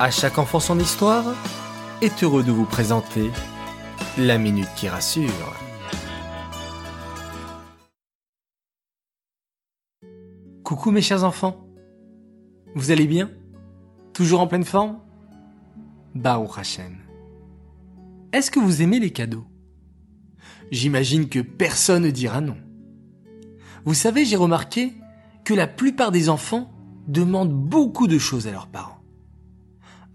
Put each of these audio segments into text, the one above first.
À chaque enfant son histoire est heureux de vous présenter la minute qui rassure. Coucou mes chers enfants. Vous allez bien? Toujours en pleine forme? Bao Hashem. Est-ce que vous aimez les cadeaux? J'imagine que personne ne dira non. Vous savez, j'ai remarqué que la plupart des enfants demandent beaucoup de choses à leurs parents.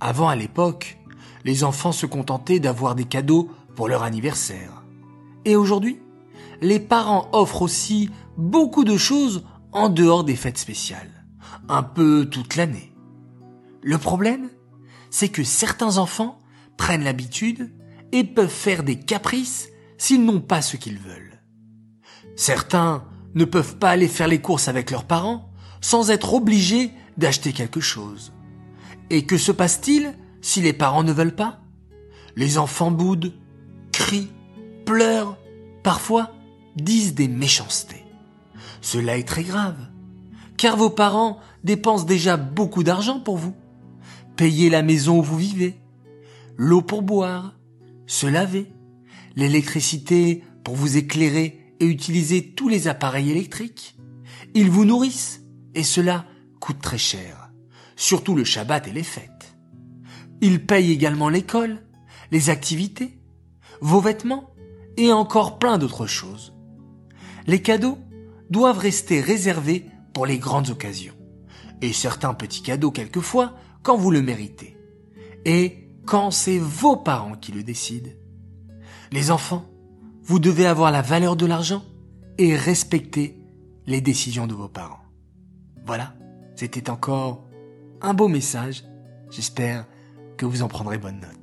Avant, à l'époque, les enfants se contentaient d'avoir des cadeaux pour leur anniversaire. Et aujourd'hui, les parents offrent aussi beaucoup de choses en dehors des fêtes spéciales, un peu toute l'année. Le problème, c'est que certains enfants prennent l'habitude et peuvent faire des caprices s'ils n'ont pas ce qu'ils veulent. Certains ne peuvent pas aller faire les courses avec leurs parents sans être obligés d'acheter quelque chose. Et que se passe-t-il si les parents ne veulent pas? Les enfants boudent, crient, pleurent, parfois disent des méchancetés. Cela est très grave, car vos parents dépensent déjà beaucoup d'argent pour vous. Payez la maison où vous vivez, l'eau pour boire, se laver, l'électricité pour vous éclairer et utiliser tous les appareils électriques. Ils vous nourrissent et cela coûte très cher, surtout le Shabbat et les fêtes. Ils payent également l'école, les activités, vos vêtements et encore plein d'autres choses. Les cadeaux doivent rester réservés pour les grandes occasions et certains petits cadeaux quelquefois quand vous le méritez et quand c'est vos parents qui le décident. Les enfants, vous devez avoir la valeur de l'argent et respecter les décisions de vos parents. Voilà, c'était encore un beau message. J'espère que vous en prendrez bonne note.